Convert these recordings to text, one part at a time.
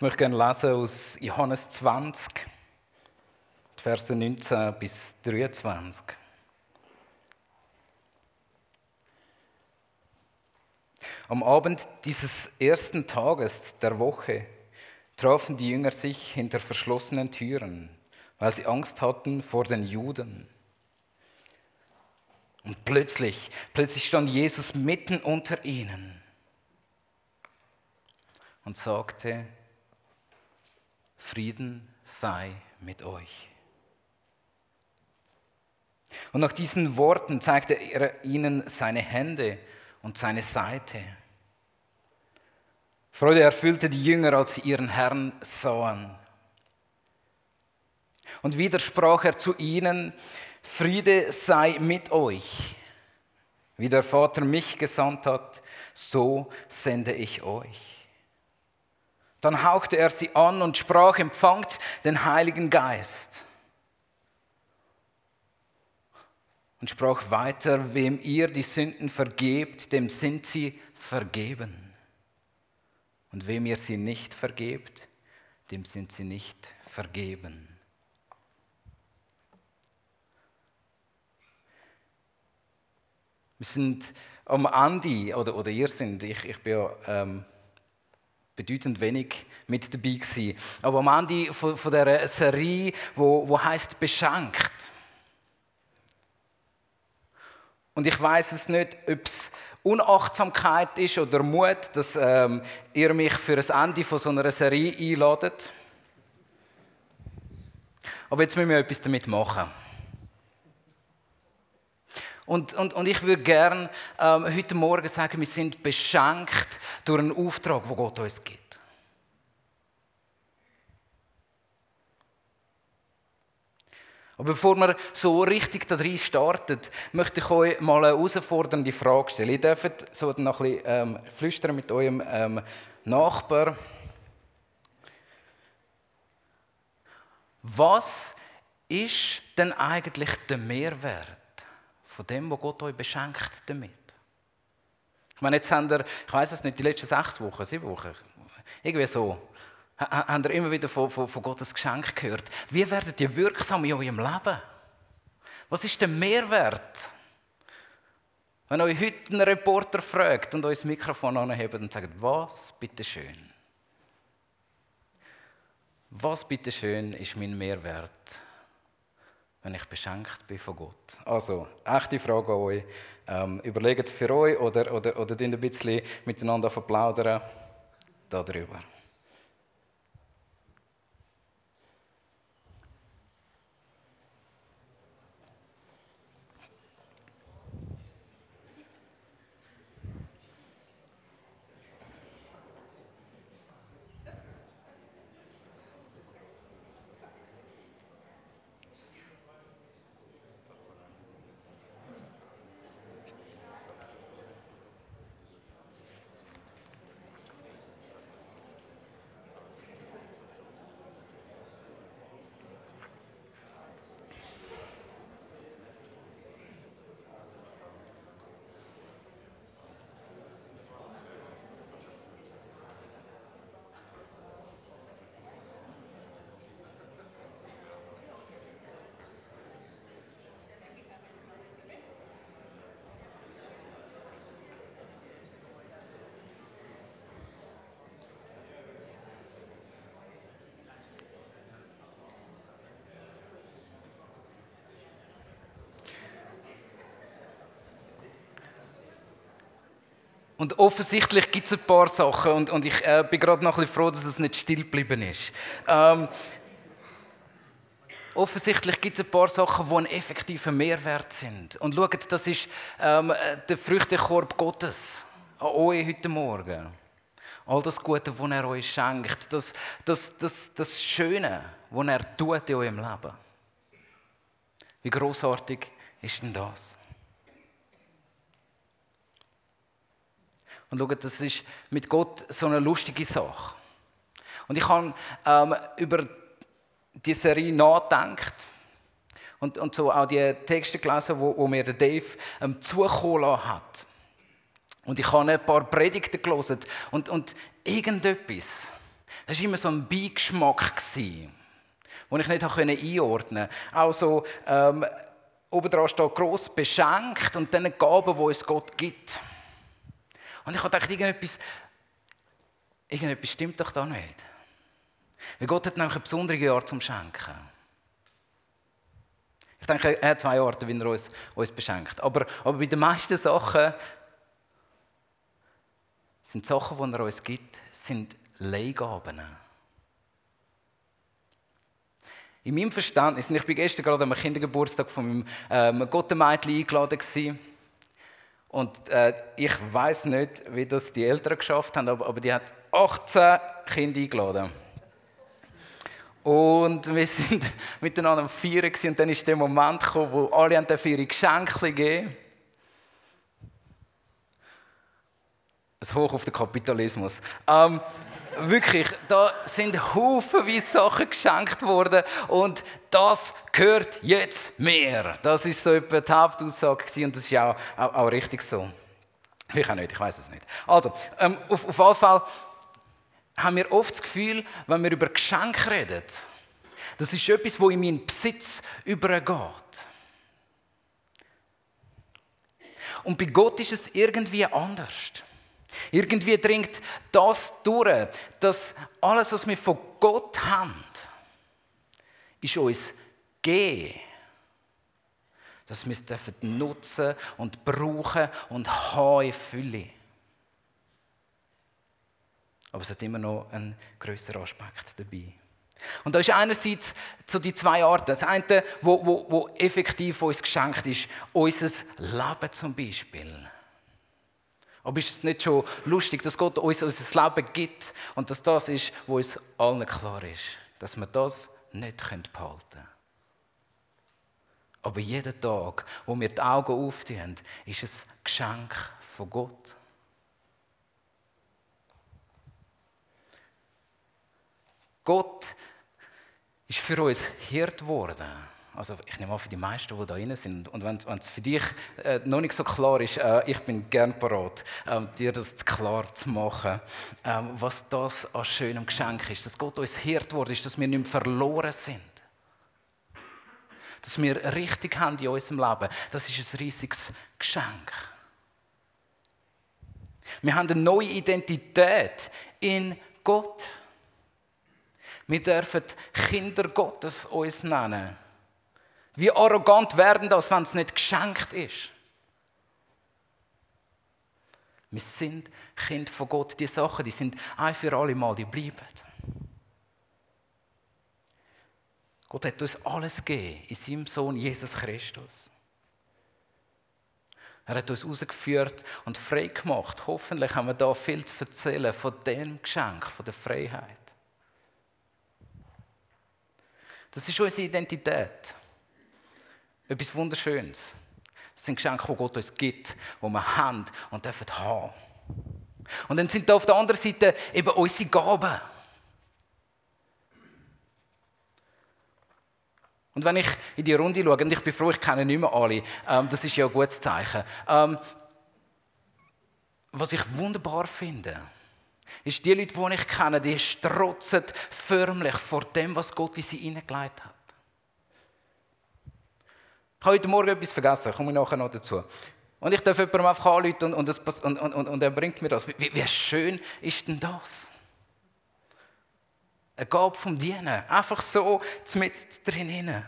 Ich möchte gerne lesen aus Johannes 20, Verse 19 bis 23. Am Abend dieses ersten Tages der Woche trafen die Jünger sich hinter verschlossenen Türen, weil sie Angst hatten vor den Juden. Und plötzlich, plötzlich stand Jesus mitten unter ihnen und sagte, Frieden sei mit euch. Und nach diesen Worten zeigte er ihnen seine Hände und seine Seite. Freude erfüllte die Jünger, als sie ihren Herrn sahen. Und wieder sprach er zu ihnen, Friede sei mit euch. Wie der Vater mich gesandt hat, so sende ich euch. Dann hauchte er sie an und sprach, empfangt den Heiligen Geist. Und sprach weiter, wem ihr die Sünden vergebt, dem sind sie vergeben. Und wem ihr sie nicht vergebt, dem sind sie nicht vergeben. Wir sind am Ende, oder, oder ihr sind, ich, ich bin ja ähm, bedeutend wenig mit dabei gewesen, aber am Ende von, von dieser Serie, wo, wo heißt beschenkt. Und ich weiß es nicht, ob es Unachtsamkeit ist oder Mut, dass ähm, ihr mich für das Ende von so einer Serie einladet. Aber jetzt müssen wir etwas damit machen. Und, und, und ich würde gerne ähm, heute Morgen sagen, wir sind beschenkt durch einen Auftrag, den Gott uns gibt. Aber bevor wir so richtig da drin starten, möchte ich euch mal eine herausfordernde Frage stellen. Ihr dürft so noch ein bisschen ähm, flüstern mit eurem ähm, Nachbar. Was ist denn eigentlich der Mehrwert von dem, was Gott euch beschenkt damit. Ich meine, jetzt haben ihr, ich weiß es nicht, die letzten sechs Wochen, sieben Wochen, irgendwie so, haben ihr immer wieder von, von, von Gottes Geschenk gehört. Wie werdet ihr wirksam in eurem Leben? Was ist der Mehrwert? Wenn euch heute ein Reporter fragt und euch das Mikrofon anhebt und sagt, was, bitteschön? Was, bitteschön, ist mein Mehrwert? Wenn ich beschenkt bin von Gott? Also, echte Frage an euch. Ähm, überlegt für euch oder, oder, oder ein bisschen miteinander verplaudern darüber. Und offensichtlich gibt es ein paar Sachen und, und ich äh, bin gerade noch ein bisschen froh, dass es nicht still geblieben ist. Ähm, offensichtlich gibt es ein paar Sachen, die einen effektiven Mehrwert sind. Und schaut, das ist ähm, der Früchtekorb Gottes an euch heute Morgen. All das Gute, das er euch schenkt, das, das, das, das Schöne, was er tut in eurem Leben. Wie großartig ist denn das? Und schaut, das ist mit Gott so eine lustige Sache. Und ich habe ähm, über die Serie nachgedacht und, und so auch die Texte gelesen, wo, wo mir der Dave ähm, zukommen hat. Und ich habe ein paar Predigten gelesen und, und irgendetwas Das war immer so ein Beigeschmack, den ich nicht einordnen konnte. Auch so, ähm, oben dran steht gross beschenkt und dann Gaben, die uns Gott gibt. Und ich habe gedacht, irgendetwas, irgendetwas stimmt doch da nicht. Weil Gott hat nämlich ein besonderes Jahr zum Schenken. Ich denke, er hat zwei Orte, wie er uns, uns beschenkt. Aber, aber bei den meisten Sachen sind Sachen, die er uns gibt, sind Leihgaben. In meinem Verständnis, und ich bin gestern gerade am Kindergeburtstag von meinem ähm, Gottemädchen eingeladen gewesen, und äh, ich weiß nicht, wie das die Eltern geschafft haben, aber, aber die hat 18 Kinder eingeladen. Und wir sind miteinander am Feiern und dann ist der Moment gekommen, wo alle an der ihre Geschenke geben. Ein Hoch auf den Kapitalismus. Ähm, wirklich, da sind haufenweise Sachen geschenkt worden und das gehört jetzt mehr. Das ist so etwa die Hauptaussage und das ist auch, auch, auch richtig so. Ich auch nicht, ich weiß es nicht. Also, ähm, auf, auf jeden Fall haben wir oft das Gefühl, wenn wir über Geschenke reden, das ist etwas, wo in meinen Besitz übergeht. Und bei Gott ist es irgendwie anders. Irgendwie dringt das durch, dass alles, was wir von Gott haben, ist uns gegeben. Dass wir es nutzen und brauchen und haben Fülle. Aber es hat immer noch einen größeren Aspekt dabei. Und da ist einerseits so die zwei Arten. Das eine, wo, wo, wo effektiv uns geschenkt ist, unser Leben zum Beispiel. Aber ist es nicht schon lustig, dass Gott uns unser Leben gibt und dass das ist, wo uns allen klar ist, dass wir das nicht behalten können. Aber jeden Tag, wo wir die Augen auftun, ist es ein Geschenk von Gott. Gott ist für uns Hirt geworden also ich nehme an, für die meisten, die da drin sind. Und wenn es für dich äh, noch nicht so klar ist, äh, ich bin gern parat, äh, dir das klar zu machen, ähm, was das an schönem Geschenk ist. Dass Gott uns Hirt worden ist, dass wir nicht mehr verloren sind. Dass wir richtig haben in unserem Leben. Das ist ein riesiges Geschenk. Wir haben eine neue Identität in Gott. Wir dürfen Kinder Gottes uns nennen. Wie arrogant werden das, wenn es nicht geschenkt ist? Wir sind Kind von Gott. Die Sachen, die sind ein für alle Mal, die bleiben. Gott hat uns alles gegeben in seinem Sohn Jesus Christus. Er hat uns rausgeführt und frei gemacht. Hoffentlich haben wir da viel zu erzählen von dem Geschenk, von der Freiheit. Das ist unsere Identität. Etwas Wunderschönes. Das sind Geschenke, die Gott uns gibt, die wir haben und dürfen haben. Und dann sind da auf der anderen Seite eben unsere Gaben. Und wenn ich in die Runde schaue, und ich bin froh, ich kenne nicht mehr alle, ähm, das ist ja ein gutes Zeichen. Ähm, was ich wunderbar finde, ist, die Leute, die ich kenne, die strotzen förmlich vor dem, was Gott in sie hineingelegt hat. Ich habe heute Morgen etwas vergessen, komme ich nachher noch dazu. Und ich darf jemandem einfach anrufen und, und, und, und, er bringt mir das. Wie, wie schön ist denn das? Eine Gabe vom Dienen. Einfach so mit drin.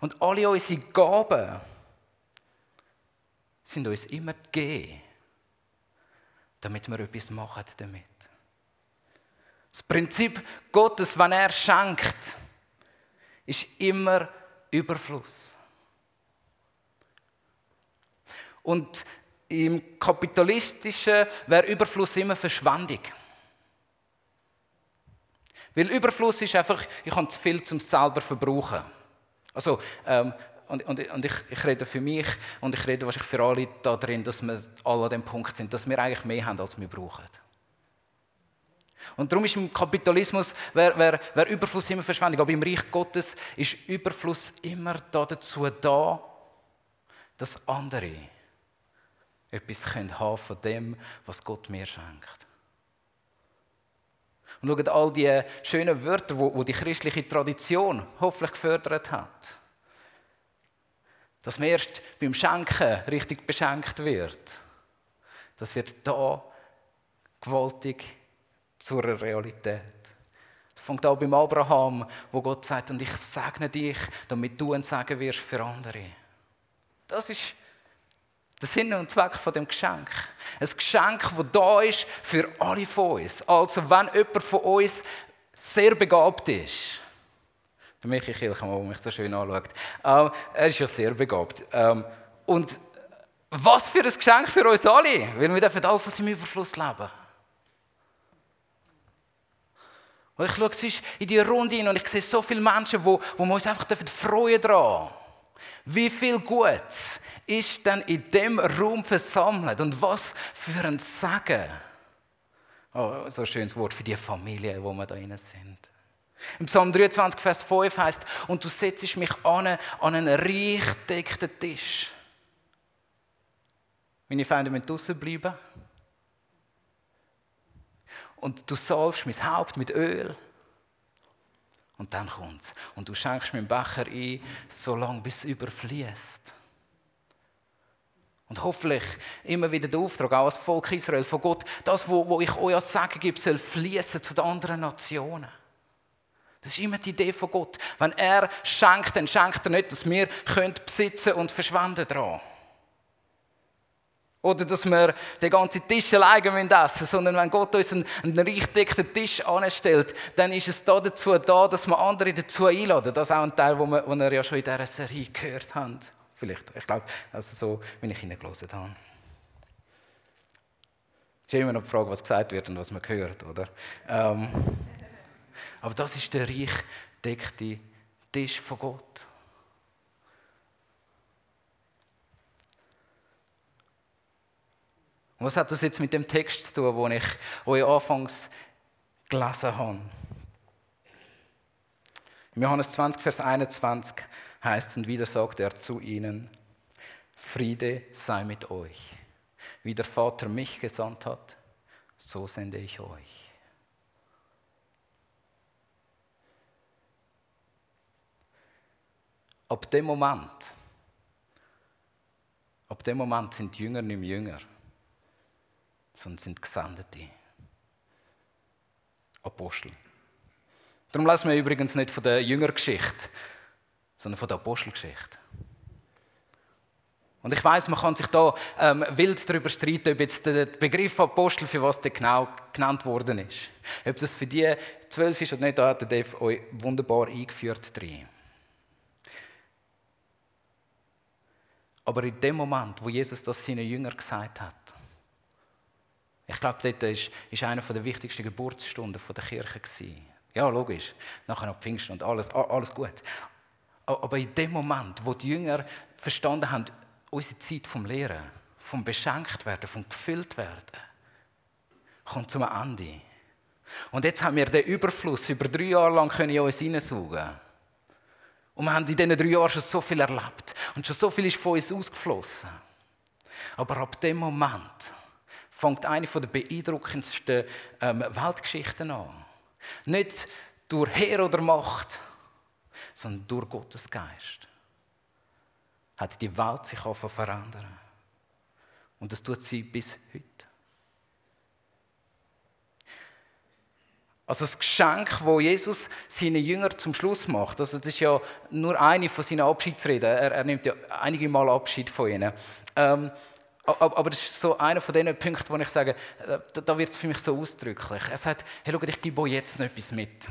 Und alle unsere Gaben sind uns immer gegeben, damit wir etwas machen damit. Das Prinzip Gottes, wenn er schenkt, ist immer Überfluss. Und im kapitalistischen wäre Überfluss immer Verschwendung. Weil Überfluss ist einfach, ich habe zu viel zum selber verbrauchen. Also, ähm, und, und, und ich, ich, rede für mich und ich rede wahrscheinlich für alle da drin, dass wir alle an dem Punkt sind, dass wir eigentlich mehr haben, als wir brauchen. Und darum ist im Kapitalismus wär, wär, wär Überfluss immer Verschwendung. Aber im Reich Gottes ist Überfluss immer dazu da, dass andere etwas haben von dem, was Gott mir schenkt. Und schaut all die schönen Wörter, wo die christliche Tradition hoffentlich gefördert hat. Dass man erst beim Schenken richtig beschenkt wird. Das wird da gewaltig zur Realität. Das fängt auch beim Abraham, wo Gott sagt, und ich segne dich, damit du ein Segen wirst für andere. Das ist der Sinn und Zweck von dem Geschenk. Ein Geschenk, das da ist für alle von uns. Also, wenn jemand von uns sehr begabt ist, der Michi Kilchmann, der mich so schön anschaut, ähm, er ist ja sehr begabt. Ähm, und was für ein Geschenk für uns alle, weil wir dürfen alle von seinem Überfluss leben. Und ich schaue in die Runde hin und ich sehe so viele Menschen, wo, wo wir uns einfach freuen dran. Wie viel Gutes ist denn in dem Raum versammelt und was für ein Segen. Oh, so ein schönes Wort für die Familie, wo wir da drin sind. Im Psalm 23, Vers 5 heißt, und du setzt mich an, an einen reich deckten Tisch. Meine Feinde müssen draußen bleiben. Und du salbst mein Haupt mit Öl. Und dann kommt's. Und du schenkst mir Becher ein, so lange bis es überfließt. Und hoffentlich immer wieder der Auftrag, auch als Volk Israel, von Gott, das, was ich euch als Segen gebe, soll fließen zu den anderen Nationen. Das ist immer die Idee von Gott. Wenn er schenkt, dann schenkt er nicht, dass wir besitzen und verschwenden daran. Oder dass wir den ganzen Tisch alleine essen sondern wenn Gott uns einen, einen reich Tisch anstellt, dann ist es da dazu da, dass wir andere dazu einladen. Das ist auch ein Teil, wo wir, wir ja schon in dieser Serie gehört haben. Vielleicht, ich glaube, also so, wie ich hineingelassen habe. Es ist immer noch die Frage, was gesagt wird und was man hört, oder? Ähm, aber das ist der reich deckte Tisch von Gott. Und was hat das jetzt mit dem Text zu tun, den ich euch anfangs gelesen habe? Im Johannes 20, Vers 21 heißt und wieder sagt er zu ihnen, Friede sei mit euch. Wie der Vater mich gesandt hat, so sende ich euch. Ab dem Moment, ab dem Moment sind Jünger nicht mehr Jünger sondern sind Gesandte. Apostel. Darum lesen wir übrigens nicht von der Jüngergeschichte, sondern von der Apostelgeschichte. Und ich weiß, man kann sich da ähm, wild darüber streiten, ob jetzt der Begriff Apostel für was der genau genannt worden ist. Ob das für die zwölf ist oder nicht, da hat der Dave euch wunderbar eingeführt drin. Aber in dem Moment, wo Jesus das seinen Jüngern gesagt hat, ich glaube, dort ist, ist einer der wichtigsten Geburtsstunden der Kirche. Gewesen. Ja, logisch. Nachher noch Pfingsten und alles, alles gut. Aber in dem Moment, wo die Jünger verstanden haben, unsere Zeit vom Lehren, vom beschenkt werden, vom gefüllt werden, kommt zum Ende. Und jetzt haben wir den Überfluss über drei Jahre lang können in uns hineinsaugen. Und wir haben in diesen drei Jahren schon so viel erlebt. Und schon so viel ist von uns ausgeflossen. Aber ab dem Moment, fängt eine der beeindruckendsten ähm, Weltgeschichten an. Nicht durch Heer oder Macht, sondern durch Gottes Geist. Hat die Welt sich verändern. Und das tut sie bis heute. Also das Geschenk, wo Jesus seinen Jüngern zum Schluss macht, also das ist ja nur eine von seinen Abschiedsreden. Er, er nimmt ja einige Mal Abschied von ihnen. Ähm, aber das ist so einer von den Punkten, wo ich sage, äh, da wird es für mich so ausdrücklich. Er sagt, hey, schau, ich gebe euch jetzt noch etwas mit.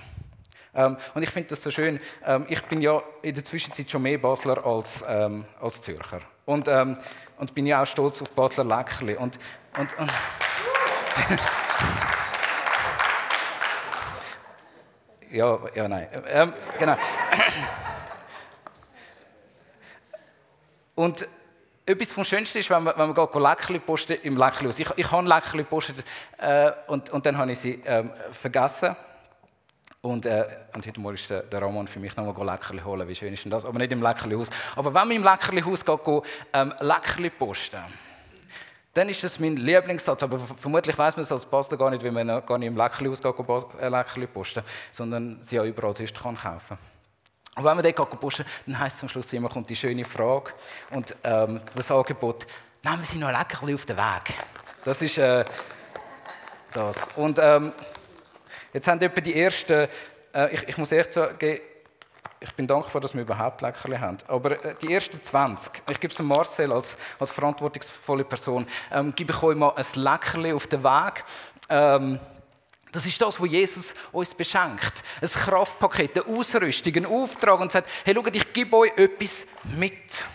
Ähm, und ich finde das so schön. Ähm, ich bin ja in der Zwischenzeit schon mehr Basler als, ähm, als Zürcher. Und, ähm, und bin ja auch stolz auf Basler Leckerli. Und, und, und ja, ja, nein. Ähm, genau. Und etwas vom Schönsten ist, wenn man, wenn man geht Leckerli posten im Leckerlihaus. Ich, ich habe Leckerli gepostet äh, und, und dann habe ich sie ähm, vergessen. Und, äh, und heute Morgen ist der, Ramon für mich nochmal Leckerli holen. Wie schön ist denn das? Aber nicht im Leckerlihaus. Aber wenn man im Leckerlihaus geht, go, ähm, Leckerli posten, dann ist das mein Lieblingssatz. Aber vermutlich weiß man es als Pastor gar nicht, weil man gar nicht im Leckerli ausgeht, ein äh, Leckerli posten, sondern sie ja überall sonst kann kaufen und wenn man dort posten dann heisst es am Schluss immer, kommt die schöne Frage und ähm, das Angebot, nehmen Sie noch ein Leckerli auf den Weg. Das ist äh, das. Und ähm, jetzt haben etwa die ersten, äh, ich, ich muss ehrlich sagen, ich bin dankbar, dass wir überhaupt Leckerli haben. Aber äh, die ersten 20, ich gebe es Marcel als, als verantwortungsvolle Person, ähm, gebe ich euch mal ein Leckerli auf den Weg. Ähm, das ist das, was Jesus uns beschenkt. Ein Kraftpaket, eine Ausrüstung, ein Auftrag und sagt, hey, schaut, ich gebe euch etwas mit.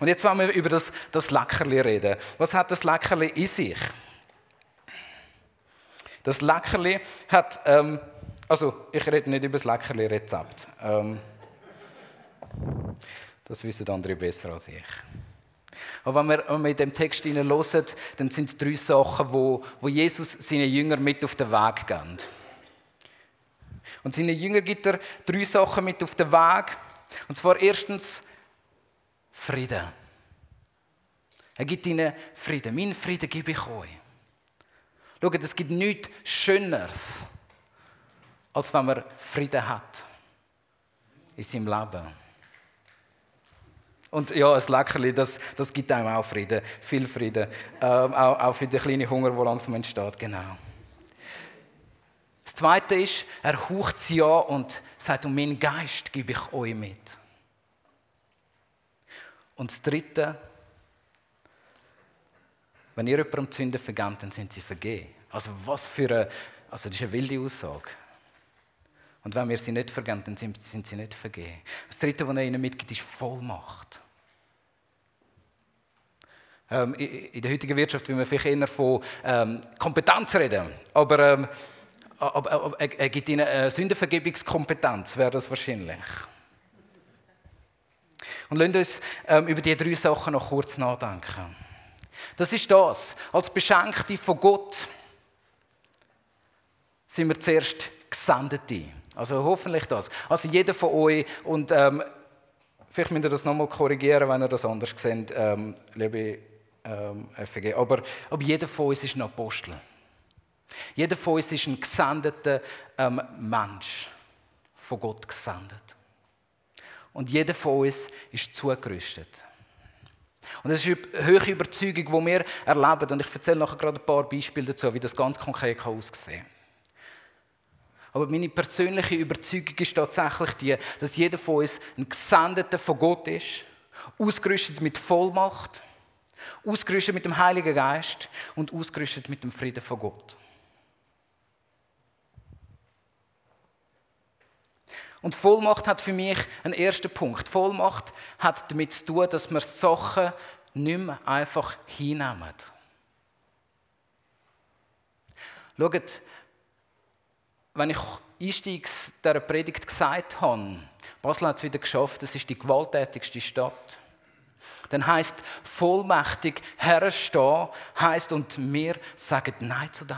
Und jetzt wollen wir über das, das Leckerli reden. Was hat das Leckerli in sich? Das Leckerli hat, ähm, also ich rede nicht über das Leckerli-Rezept. Ähm, das wissen andere besser als ich. Aber wenn wir, wenn in dem Text hören, dann sind es drei Sachen, wo, wo Jesus seinen Jüngern mit auf den Weg gibt. Und seinen Jüngern gibt er drei Sachen mit auf den Weg. Und zwar erstens Frieden. Er gibt ihnen Frieden. Mein Frieden gebe ich euch. Schaut, es gibt nichts Schöneres, als wenn man Frieden hat in seinem Leben. Und ja, ein Leckerli, das, das gibt einem auch Frieden, viel Frieden. Ähm, auch, auch für den kleinen Hunger, der langsam entsteht, genau. Das Zweite ist, er haucht sie an und sagt, um meinen Geist gebe ich euch mit. Und das Dritte, wenn ihr jemandem die Sünde vergebt, dann sind sie vergeben. Also was für eine, also das ist eine wilde Aussage. Und wenn wir sie nicht vergeben, dann sind, sie nicht vergeben. Das Dritte, was er ihnen mitgibt, ist Vollmacht. Ähm, in der heutigen Wirtschaft will man vielleicht eher von ähm, Kompetenz reden. Aber, ähm, aber, aber er gibt ihnen eine Sündenvergebungskompetenz, wäre das wahrscheinlich. Und lasst uns ähm, über diese drei Sachen noch kurz nachdenken. Das ist das. Als Beschenkte von Gott sind wir zuerst Gesendete. Also hoffentlich das. Also jeder von euch und ähm, vielleicht müsst ihr das nochmal korrigieren, wenn ihr das anders seht, ähm, liebe ähm, FG. Aber, aber jeder von uns ist ein Apostel. Jeder von uns ist ein gesendeter ähm, Mensch, von Gott gesendet. Und jeder von uns ist zugerüstet. Und das ist eine hohe Überzeugung, die wir erleben. Und ich erzähle nachher gerade ein paar Beispiele dazu, wie das ganz konkret aussehen kann. Aber meine persönliche Überzeugung ist tatsächlich die, dass jeder von uns ein Gesendeter von Gott ist, ausgerüstet mit Vollmacht, ausgerüstet mit dem Heiligen Geist und ausgerüstet mit dem Frieden von Gott. Und Vollmacht hat für mich einen ersten Punkt. Vollmacht hat damit zu tun, dass wir Sachen nicht mehr einfach hinnehmen. Schaut, wenn ich einstiegs dieser Predigt gesagt habe, Basel hat es wieder geschafft, es ist die gewalttätigste Stadt. Dann heißt vollmächtig herstehen, heißt und wir sagen Nein zu dem.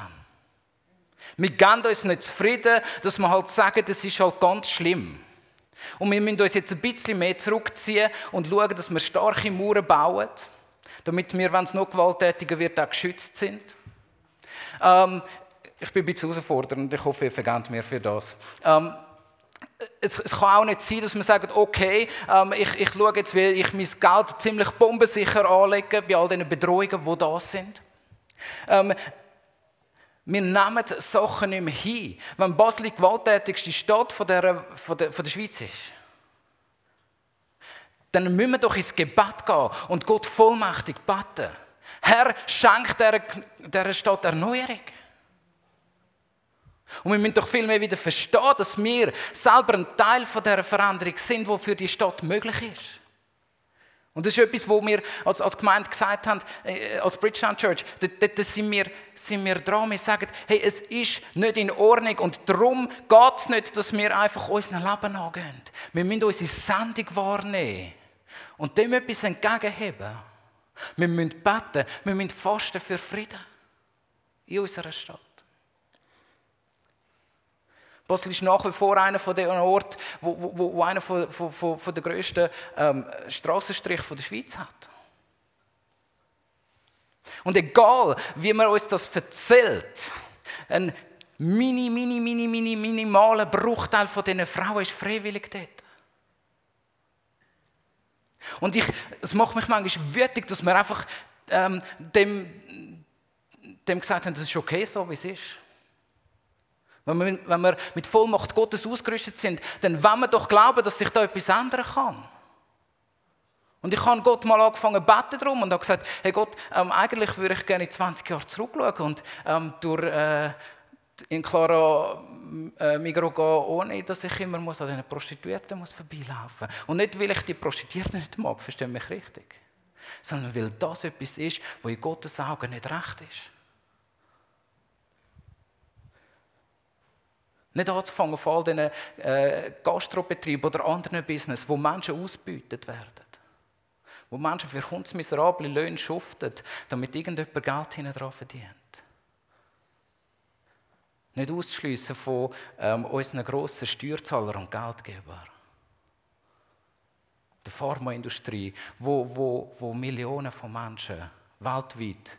Wir geben uns nicht zufrieden, dass wir halt sagen, das ist halt ganz schlimm. Und wir müssen uns jetzt ein bisschen mehr zurückziehen und schauen, dass wir starke Mauern bauen, damit wir, wenn es noch gewalttätiger wird, auch geschützt sind. Ähm, ich bin ein bisschen herausfordernd, ich hoffe, ihr vergebt mir für das. Ähm, es, es, kann auch nicht sein, dass man sagt, okay, ähm, ich, ich schaue jetzt, wie ich mein Geld ziemlich bombensicher anlege bei all den Bedrohungen, die da sind. Ähm, wir nehmen Sachen nicht mehr hin. Wenn Basel die gewalttätigste Stadt von der, von der, von der Schweiz ist, dann müssen wir doch ins Gebet gehen und Gott vollmächtig beten. Herr, schenk dieser, dieser Stadt Erneuerung. Und wir müssen doch viel mehr wieder verstehen, dass wir selber ein Teil von dieser Veränderung sind, die für die Stadt möglich ist. Und das ist etwas, wo wir als, als Gemeinde gesagt haben, äh, als Bridgetown Church, da, sind, wir, sind wir dran, wir sagen, hey, es ist nicht in Ordnung und darum geht es nicht, dass wir einfach unserem Leben angehen. Wir müssen unsere Sendung wahrnehmen und dem etwas entgegenheben. Wir müssen beten, wir müssen fasten für Frieden in unserer Stadt. Basel ist nach wie vor einer von den Orten, wo, wo, wo einer von, von, von der grössten ähm, Strassenstriche der Schweiz hat. Und egal, wie man uns das erzählt, ein mini, mini, mini, mini, minimaler Bruchteil von diesen Frauen ist freiwillig dort. Und ich, es macht mich manchmal wütig, dass wir einfach ähm, dem, dem gesagt haben, das ist okay so, wie es ist. Wenn wir, wenn wir mit Vollmacht Gottes ausgerüstet sind, dann wollen wir doch glauben, dass sich da etwas ändern kann. Und ich habe Gott mal angefangen zu beten darum und habe gesagt, hey Gott, ähm, eigentlich würde ich gerne 20 Jahre zurückschauen und ähm, durch, äh, in Clara äh, Migros gehen, ohne dass ich immer muss an den Prostituierten muss vorbeilaufen muss. Und nicht, weil ich die Prostituierten nicht mag, verstehe mich richtig, sondern weil das etwas ist, was in Gottes Augen nicht recht ist. Nicht anzufangen von all diesen äh, Gastrobetrieben oder anderen Business, wo Menschen ausgebeutet werden. Wo Menschen für hundsmiserable Löhne schuften, damit irgendjemand Geld hinten dran verdient. Nicht auszuschliessen von ähm, unseren grossen Steuerzahlern und Geldgebern. Der Pharmaindustrie, wo, wo, wo Millionen von Menschen weltweit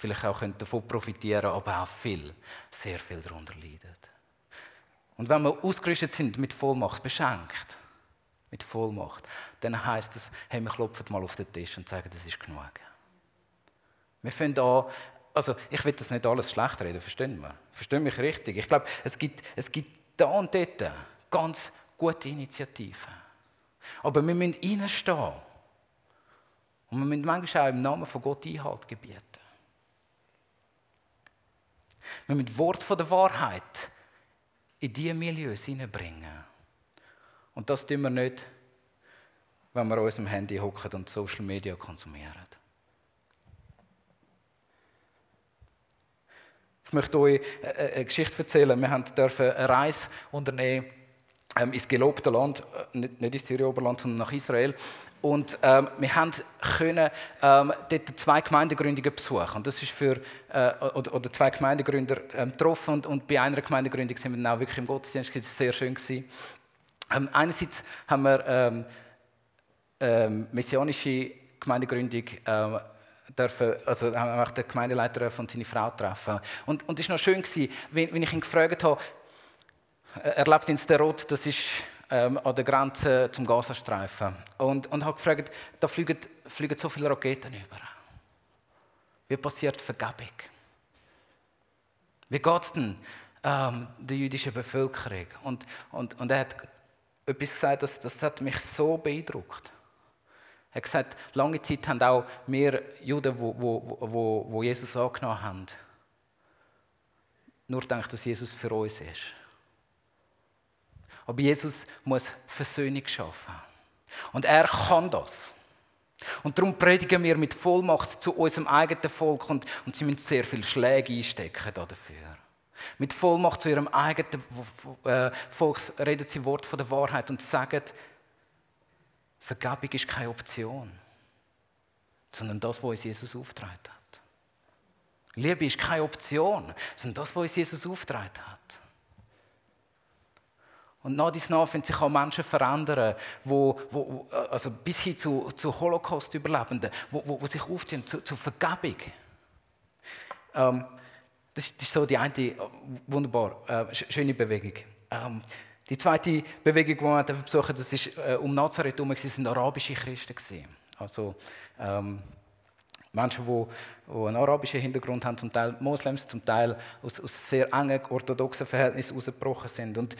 vielleicht auch davon profitieren aber auch viel, sehr viel darunter leiden. Und wenn wir ausgerüstet sind mit Vollmacht, beschenkt, mit Vollmacht, dann heißt es, hey, wir klopfen mal auf den Tisch und sagen, das ist genug. Wir finden an, also ich will das nicht alles schlecht reden, verstehen wir? Verstehen mich richtig? Ich glaube, es gibt, es gibt da und dort ganz gute Initiativen. Aber wir müssen reinstehen. Und wir müssen manchmal auch im Namen von Gott Einhalt gebieten. Wir müssen Wort von der Wahrheit in diese Milieus hineinbringen. Und das tun wir nicht, wenn wir an unserem Handy hocken und Social Media konsumieren. Ich möchte euch eine Geschichte erzählen. Wir dürfen eine Reise unternehmen ähm, ins gelobte Land, äh, nicht ins Syrien-Oberland, sondern nach Israel. Und ähm, wir haben können, ähm, dort zwei Gemeindegründungen besuchen. Und das ist für, äh, oder, oder, zwei Gemeindegründer ähm, getroffen. Und, und, bei einer Gemeindegründung sind wir dann auch wirklich im Gottesdienst. Das war sehr schön. Ähm, einerseits haben wir ähm, ähm, messianische Gemeindegründung ähm, dürfen, also haben wir den Gemeindeleiter und seine Frau treffen. Und, und es war noch schön, gewesen, wenn, wenn ich ihn gefragt habe, er lebt in Sterot, das ist ähm, an der Grenze zum Gazastreifen. Und, und habe gefragt, da fliegen, fliegen so viele Raketen über. Wie passiert Vergebung? Wie geht es denn ähm, der jüdischen Bevölkerung? Und, und, und er hat etwas gesagt, das, das hat mich so beeindruckt. Er hat gesagt, lange Zeit haben auch wir Juden, die wo, wo, wo Jesus angenommen haben, nur gedacht, dass Jesus für uns ist. Aber Jesus muss Versöhnung schaffen. Und er kann das. Und darum predigen wir mit Vollmacht zu unserem eigenen Volk und, und sie müssen sehr viel Schläge einstecken dafür. Mit Vollmacht zu ihrem eigenen äh, Volk reden sie Wort von der Wahrheit und sagen, Vergebung ist keine Option, sondern das, was uns Jesus aufgetragen hat. Liebe ist keine Option, sondern das, was uns Jesus aufgetragen hat. Und nach dies nach finden sich auch Menschen verändern, wo, wo, also bis hin zu, zu Holocaust-Überlebenden, wo, wo, wo, sich aufstehen zu, zu Vergebung. Ähm, das, ist, so die eine wunderbar äh, schöne Bewegung. Ähm, die zweite Bewegung, die wir besuchen, das ist äh, um Nazareth herum, sind arabische Christen. Also ähm, Menschen, die, die einen arabischen Hintergrund haben, zum Teil Moslems, zum Teil aus, aus sehr engen orthodoxen Verhältnissen ausgebrochen sind. Und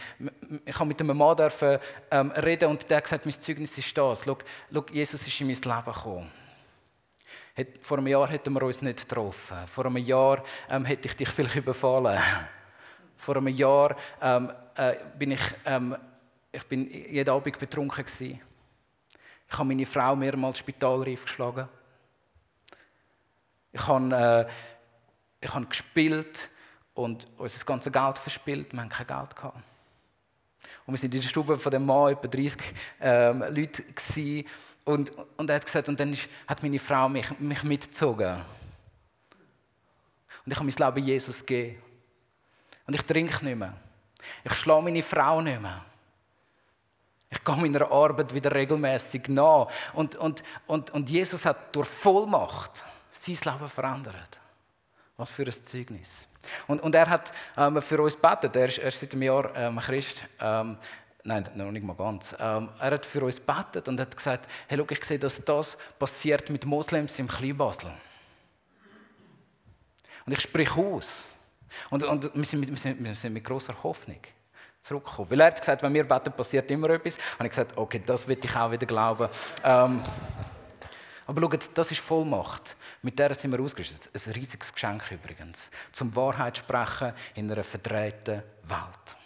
ich habe mit einem Mann dürfen, ähm, reden und der hat gesagt, mein Zeugnis ist das. Schau, schau, Jesus ist in mein Leben gekommen. Vor einem Jahr hätten wir uns nicht getroffen. Vor einem Jahr ähm, hätte ich dich vielleicht überfallen. Vor einem Jahr ähm, äh, bin ich, ähm, ich bin jeden Abend betrunken gewesen. Ich habe meine Frau mehrmals spitalreif geschlagen. Ich habe, äh, ich habe gespielt und unser ganzes Geld verspielt. Wir haben kein Geld gehabt. Und wir waren in der Stube von dem Mann, etwa 30 ähm, Leute. Gewesen. Und, und er hat gesagt, und dann ist, hat meine Frau mich, mich mitgezogen. Und ich habe mein Leben Jesus gegeben. Und ich trinke nicht mehr. Ich schlage meine Frau nicht mehr. Ich gehe meiner Arbeit wieder regelmäßig nach. Und, und, und, und Jesus hat durch Vollmacht sein Leben verändert. Was für ein Zeugnis. Und, und er hat ähm, für uns gebetet. Er ist, er ist seit einem Jahr ähm, Christ. Ähm, nein, noch nicht mal ganz. Ähm, er hat für uns gebetet und hat gesagt: Hey, schau, ich sehe, dass das passiert mit Moslems im Kleinbasel. Und ich spreche aus. Und, und wir, sind, wir, sind, wir sind mit großer Hoffnung zurückgekommen. Weil er hat gesagt, wenn wir beten, passiert immer etwas. Und ich gesagt, okay, das will ich auch wieder glauben. Ähm, aber schaut, das ist Vollmacht. Mit der sind wir ausgerüstet. Ein riesiges Geschenk übrigens. Zum Wahrheit sprechen in einer verdrehten Welt.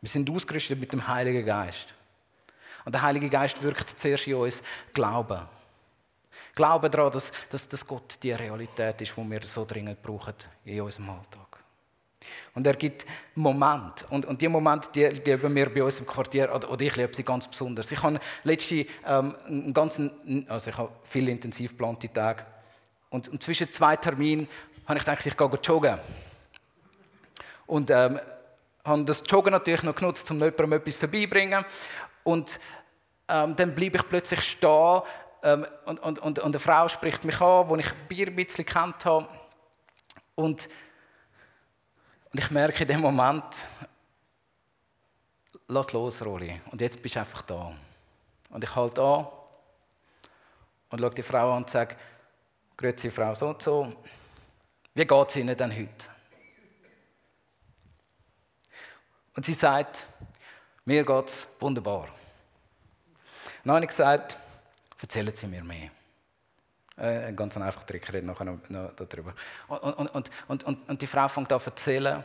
Wir sind ausgerüstet mit dem Heiligen Geist. Und der Heilige Geist wirkt zuerst in uns Glauben. Glauben daran, dass, dass, dass Gott die Realität ist, die wir so dringend brauchen in unserem Alltag. Und er gibt Momente. Und, und die Momente, die, die wir bei uns im Quartier, oder, oder ich liebe sie ganz besonders. Ich habe letzte, ähm, einen ganzen, also ich habe viele intensiv geplante Tage. Und, und, zwischen zwei Terminen habe ich gedacht, ich gehe joggen. Und ähm, habe das Joggen natürlich noch genutzt, um jemandem etwas vorbeibringen. Und ähm, dann bleibe ich plötzlich stehen ähm, und, und, und, und eine Frau spricht mich an, die ich ein bisschen kennt habe. Und und ich merke in dem Moment, lass los, Roli. Und jetzt bist du einfach da. Und ich halte an und schaue die Frau an und sage, Grüezi, Frau so und so. Wie geht es Ihnen denn heute? Und sie sagt, mir geht es wunderbar. Und dann habe ich gesagt, erzählen Sie mir mehr. Äh, ein ganz einfacher Trick, ich rede nachher noch, noch darüber. Und, und, und, und, und die Frau fängt an zu erzählen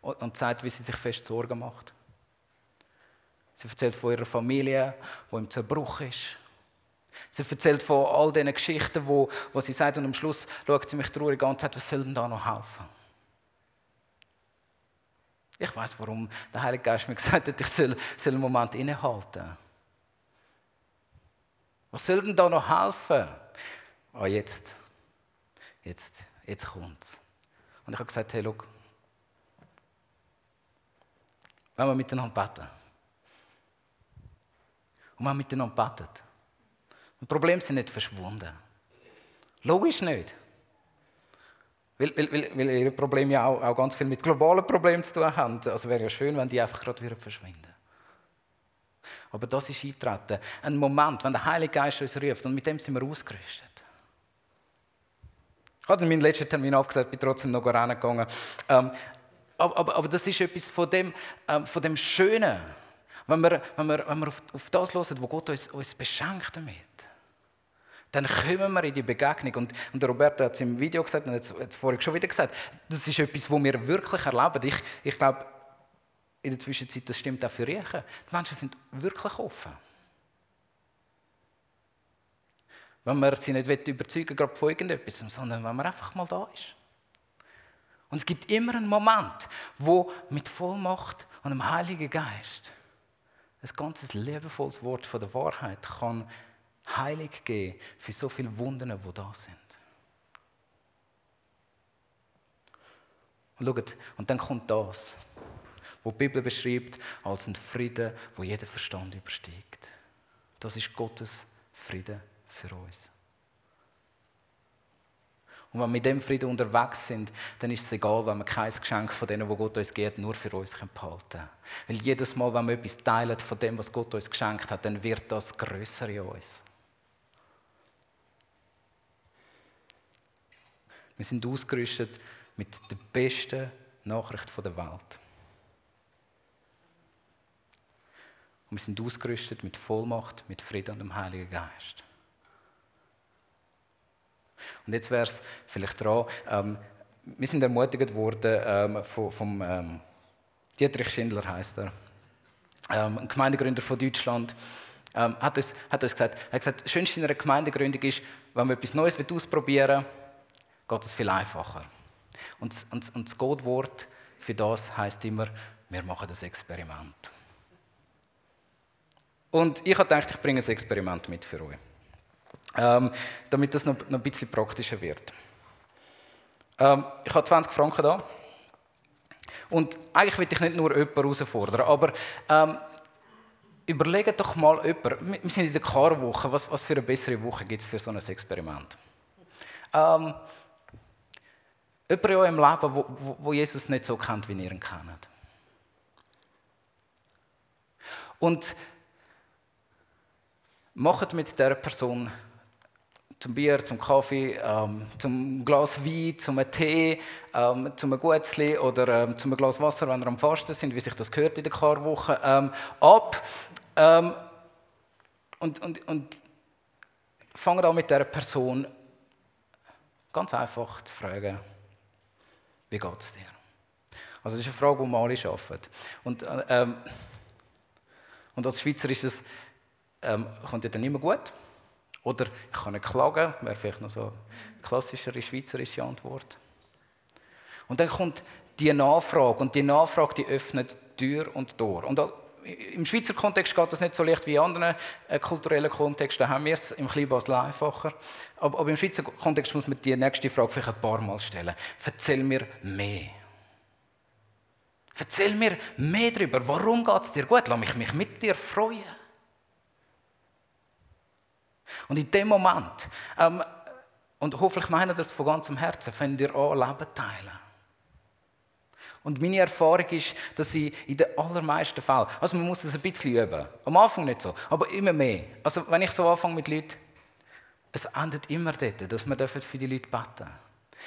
und, und sagt, wie sie sich fest Sorgen macht. Sie erzählt von ihrer Familie, die im Zerbruch ist. Sie erzählt von all diesen Geschichten, wo, wo sie sagt, und am Schluss schaut sie mich traurig an und sagt, was soll denn da noch helfen? Ich weiß, warum der Heilige Geist mir gesagt hat, ich soll, soll einen Moment innehalten. Was soll denn da noch helfen? Ah, jetzt. Jetzt, jetzt kommt's. Und ich habe gesagt, hey, schau, wenn wir miteinander beten. Und wir miteinander beten. Und Probleme sind nicht verschwunden. Logisch nicht. Weil, weil, weil, weil ihre Probleme ja auch, auch ganz viel mit globalen Problemen zu tun haben. Also wäre ja schön, wenn die einfach gerade wieder verschwinden. Aber das ist eintreten. Ein Moment, wenn der Heilige Geist uns ruft und mit dem sind wir ausgerüstet. Ich habe meinen letzten Termin aufgesagt, bin trotzdem noch reingegangen. Ähm, aber, aber, aber, das ist etwas von dem, ähm, von dem Schönen, wenn wir, wenn wir, wenn wir auf, auf das hören, wo Gott uns, uns beschenkt damit. Dann kommen wir in die Begegnung. Und, und Roberto hat es im Video gesagt und hat es vorhin schon wieder gesagt. Das ist etwas, was wir wirklich erleben. Ich, ich glaube, in der Zwischenzeit, das stimmt auch für Riechen. Die Menschen sind wirklich offen. Wenn man sie nicht überzeugen gerade von irgendetwas, sondern wenn man einfach mal da ist. Und es gibt immer einen Moment, wo mit Vollmacht und einem Heiligen Geist ein ganzes liebevolles Wort von der Wahrheit kann heilig gehen für so viele Wunden, die da sind. Und schaut, und dann kommt das wo die Bibel beschreibt als ein Frieden, wo jeder Verstand übersteigt. Das ist Gottes Frieden für uns. Und wenn wir mit dem Frieden unterwegs sind, dann ist es egal, wenn wir kein Geschenk von denen, wo Gott uns gibt, nur für uns behalten können. Weil jedes Mal, wenn wir etwas teilen von dem, was Gott uns geschenkt hat, dann wird das größer in uns. Wir sind ausgerüstet mit der besten Nachricht der Welt. Und wir sind ausgerüstet mit Vollmacht, mit Frieden und dem Heiligen Geist. Und jetzt wäre es vielleicht dran, ähm, wir sind ermutigt worden ähm, vom, vom ähm, Dietrich Schindler, heißt er, ähm, ein Gemeindegründer von Deutschland, ähm, hat, uns, hat uns gesagt, hat gesagt, das Schönste in einer Gemeindegründung ist, wenn man etwas Neues ausprobieren will, geht es viel einfacher. Und, und, und das Gottwort für das heißt immer, wir machen das Experiment. Und ich habe gedacht, ich bringe ein Experiment mit für euch, ähm, damit das noch, noch, ein bisschen praktischer wird. Ähm, ich habe 20 Franken da. Und eigentlich will ich nicht nur jemanden herausfordern, aber ähm, überlegt doch mal jemand, wir sind in der Karwoche, was, was für eine bessere Woche gibt es für so ein Experiment? Ähm, jemand in eurem Leben, wo, wo, wo Jesus nicht so kennt, wie ihr ihn kennt. Und macht mit dieser Person zum Bier, zum Kaffee, ähm, zum Glas Wein, zum Tee, ähm, zum Gutzli oder ähm, zum Glas Wasser, wenn wir am Fasten sind, wie sich das gehört in der Karwoche, ähm, ab. Ähm, und, und, und fangen an mit dieser Person ganz einfach zu fragen, wie geht es dir? Also das ist eine Frage, die wir alle arbeiten. Und, ähm, und als Schweizer ist es, ähm, kommt ja dann immer gut. Oder ich kann nicht klagen, wäre vielleicht noch so eine klassischere schweizerische Antwort. Und dann kommt die Nachfrage und die Nachfrage, die öffnet Tür und Tor. Und im Schweizer Kontext geht das nicht so leicht wie in anderen äh, kulturellen Kontexten. Haben wir es im Kleinbasel einfacher. Aber, aber, im Schweizer Kontext muss man die nächste Frage vielleicht ein paar Mal stellen. Erzähl mir mehr. Erzähl mir mehr darüber. Warum geht es dir gut? Lass mich mich mit dir freuen. Und in dem Moment, ähm, und hoffentlich meinen das von ganzem Herzen, fangen ihr an, Leben teilen. Und meine Erfahrung ist, dass ich in den allermeisten Fällen, also man muss das ein bisschen üben, am Anfang nicht so, aber immer mehr. Also wenn ich so anfange mit Leuten, es endet immer dort, dass wir für die Leute beten dürfen.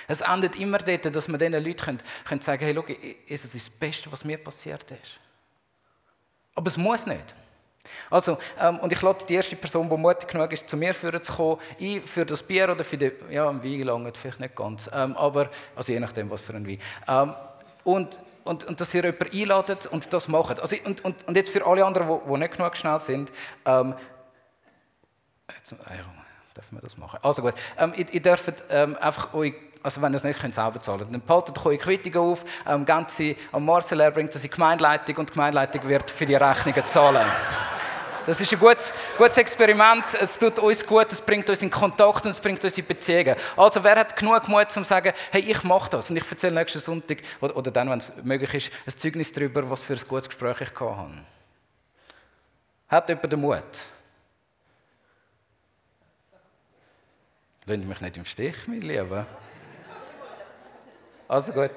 Es endet immer dort, dass wir diesen Leuten können, können sagen hey, schau, das ist das Beste, was mir passiert ist. Aber es muss nicht. Also, ähm, und ich lade die erste Person, die mutig genug ist, zu mir führen zu kommen, ein für das Bier oder für den, ja, ein Wein lange, vielleicht nicht ganz, ähm, aber, also je nachdem, was für ein Wein. Ähm, und, und, und dass ihr jemanden einladet und das macht. Also, und, und, und jetzt für alle anderen, die, die nicht genug schnell sind, ähm, jetzt, äh, dürfen wir das machen? Also gut, ähm, ihr, ihr dürft ähm, einfach euch also wenn ihr es nicht könnt, selber zahlen dann behaltet eure Quittung auf, ähm, sie am Marcel, er bringt sie in die Gemeindeleitung und die Gemeindeleitung wird für die Rechnungen zahlen. Das ist ein gutes, gutes Experiment. Es tut uns gut, es bringt uns in Kontakt und es bringt uns in Beziehungen. Also, wer hat genug Mut, um zu sagen, hey, ich mache das und ich erzähle nächsten Sonntag oder, oder dann, wenn es möglich ist, ein Zeugnis darüber, was für ein gutes Gespräch ich hatte. Hat jemand den Mut? Lasst mich nicht im Stich, mein Lieber. Also gut.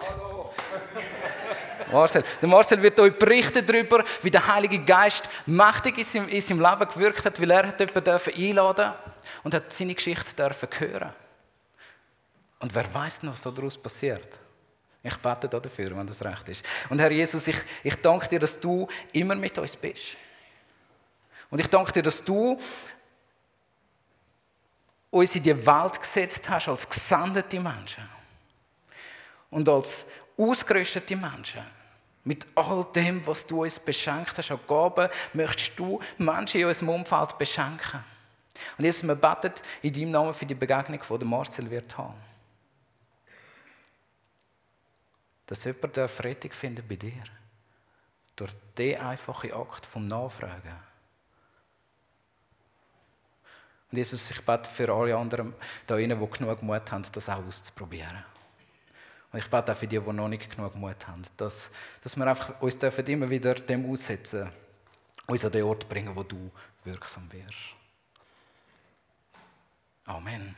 Marcel. Der Marcel wird euch berichten darüber, wie der Heilige Geist mächtig in seinem Leben gewirkt hat, weil er hat jemanden einladen und hat seine Geschichte dürfen hören. Und wer weiß noch, was daraus passiert? Ich bete dafür, wenn das recht ist. Und Herr Jesus, ich, ich danke dir, dass du immer mit uns bist. Und ich danke dir, dass du uns in die Welt gesetzt hast als gesendete Menschen. Und als ausgerüstete Menschen. Mit all dem, was du uns beschenkt hast an Gaben, möchtest du Menschen in unserem Umfeld beschenken. Und jetzt wir beten in deinem Namen für die Begegnung, die Marcel wird haben. Dass jemand darf Rettung finden bei dir. Durch den einfachen Akt vom Nachfragen. Und Jesus, ich bete für alle anderen da drinnen, die genug Mut haben, das auch auszuprobieren. Und ich bete auch für die, die noch nicht genug Mut haben, dass, dass wir einfach uns dürfen immer wieder dem aussetzen, uns an den Ort bringen, wo du wirksam wirst. Amen.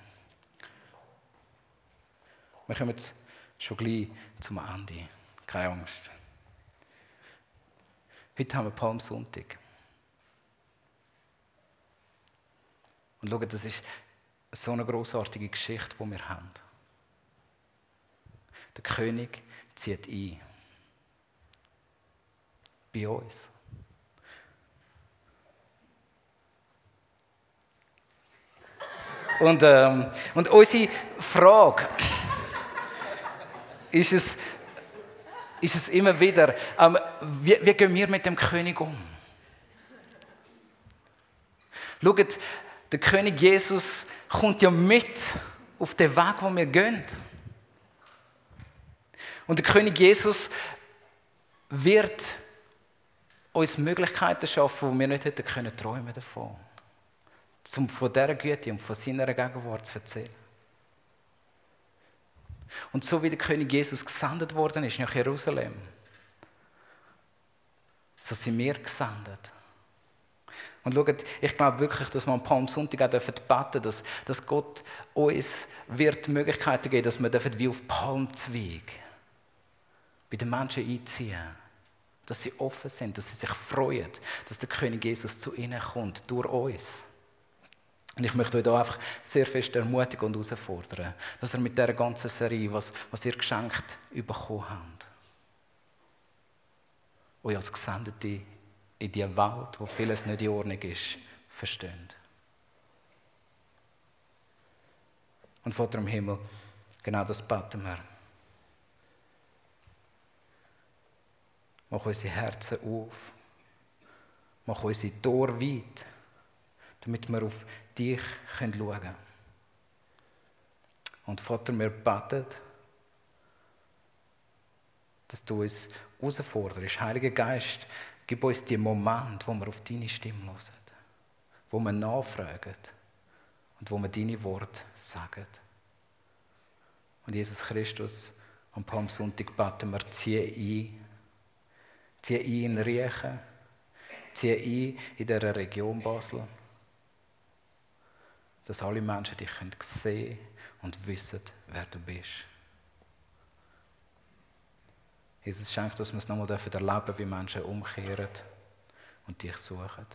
Wir kommen jetzt schon gleich zum Ende. Keine Angst. Heute haben wir Palmsonntag. Und schau, das ist so eine großartige Geschichte, die wir haben. Der König zieht ein. Bei uns. Und, ähm, und unsere Frage ist es, ist es immer wieder, ähm, wie, wie gehen wir mit dem König um? Schaut, der König Jesus kommt ja mit auf den Weg, wo wir gehen. Und der König Jesus wird uns Möglichkeiten schaffen, die wir nicht hätten können träumen davon. Um von dieser Güte und von seiner Gegenwart zu erzählen. Und so wie der König Jesus gesendet worden ist nach Jerusalem, so sind wir gesendet. Und schaut, ich glaube wirklich, dass wir am Palmsonntag auch beten dürfen, dass, dass Gott uns wird Möglichkeiten geben, dass wir wie auf Palmzweig bei den Menschen einziehen. Dass sie offen sind, dass sie sich freuen, dass der König Jesus zu ihnen kommt, durch uns. Und ich möchte euch da einfach sehr fest ermutigen und herausfordern, dass ihr mit dieser ganzen Serie, was, was ihr geschenkt bekommen habt, euch als Gesendete in die Welt, wo vieles nicht in Ordnung ist, verstehen. Und Vater im Himmel, genau das beten wir. Mach unsere Herzen auf. Mach unsere Tore weit, damit wir auf dich schauen können. Und Vater, wir beten, dass du uns herausforderst. Heiliger Geist, Gib uns die Moment, wo wir auf deine Stimme hören, wo wir nachfragen und wo wir deine Worte sagen. Und Jesus Christus, am Palmsonntag beten wir, zieh ein. Zieh ein in Riechen. Zieh ein in dieser Region Basel. Dass alle Menschen dich sehen und wissen, wer du bist. Jesus schenkt, dass wir es nochmal erleben dürfen, wie Menschen umkehren und dich suchen.